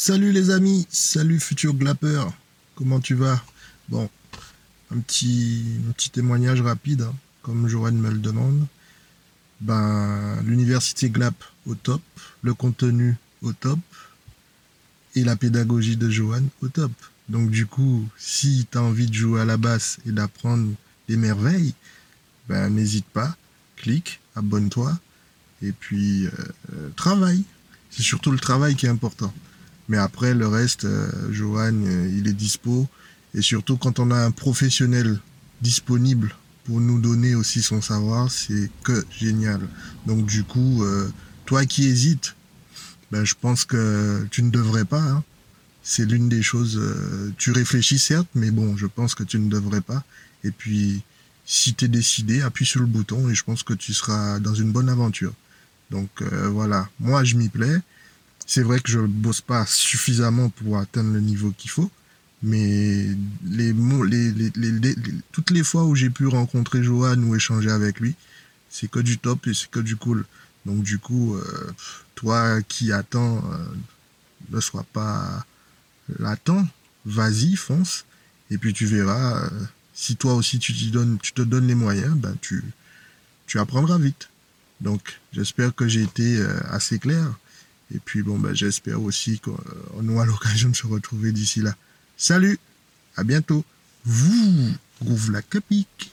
Salut les amis, salut futur glapper, comment tu vas? Bon, un petit, un petit témoignage rapide, hein, comme Joanne me le demande. Ben, l'université Glap au top, le contenu au top, et la pédagogie de Joanne au top. Donc du coup, si tu as envie de jouer à la basse et d'apprendre des merveilles, ben n'hésite pas, clique, abonne-toi, et puis euh, euh, travaille. C'est surtout le travail qui est important. Mais après, le reste, euh, Johan, euh, il est dispo. Et surtout, quand on a un professionnel disponible pour nous donner aussi son savoir, c'est que génial. Donc du coup, euh, toi qui hésites, ben, je pense que tu ne devrais pas. Hein. C'est l'une des choses, tu réfléchis certes, mais bon, je pense que tu ne devrais pas. Et puis, si tu es décidé, appuie sur le bouton et je pense que tu seras dans une bonne aventure. Donc voilà, moi je m'y plais. C'est vrai que je bosse pas suffisamment pour atteindre le niveau qu'il faut, mais les, les, toutes les fois où j'ai pu rencontrer Johan ou échanger avec lui, c'est que du top et c'est que du cool. Donc du coup, euh, toi qui attends, euh, ne sois pas latent, vas-y, fonce, et puis tu verras. Euh, si toi aussi tu, te donnes les moyens, ben tu apprendras vite. Donc j'espère que j'ai été assez clair. Et puis bon, ben, j'espère aussi qu'on aura l'occasion de se retrouver d'ici là. Salut, à bientôt. Vous, groove la capique.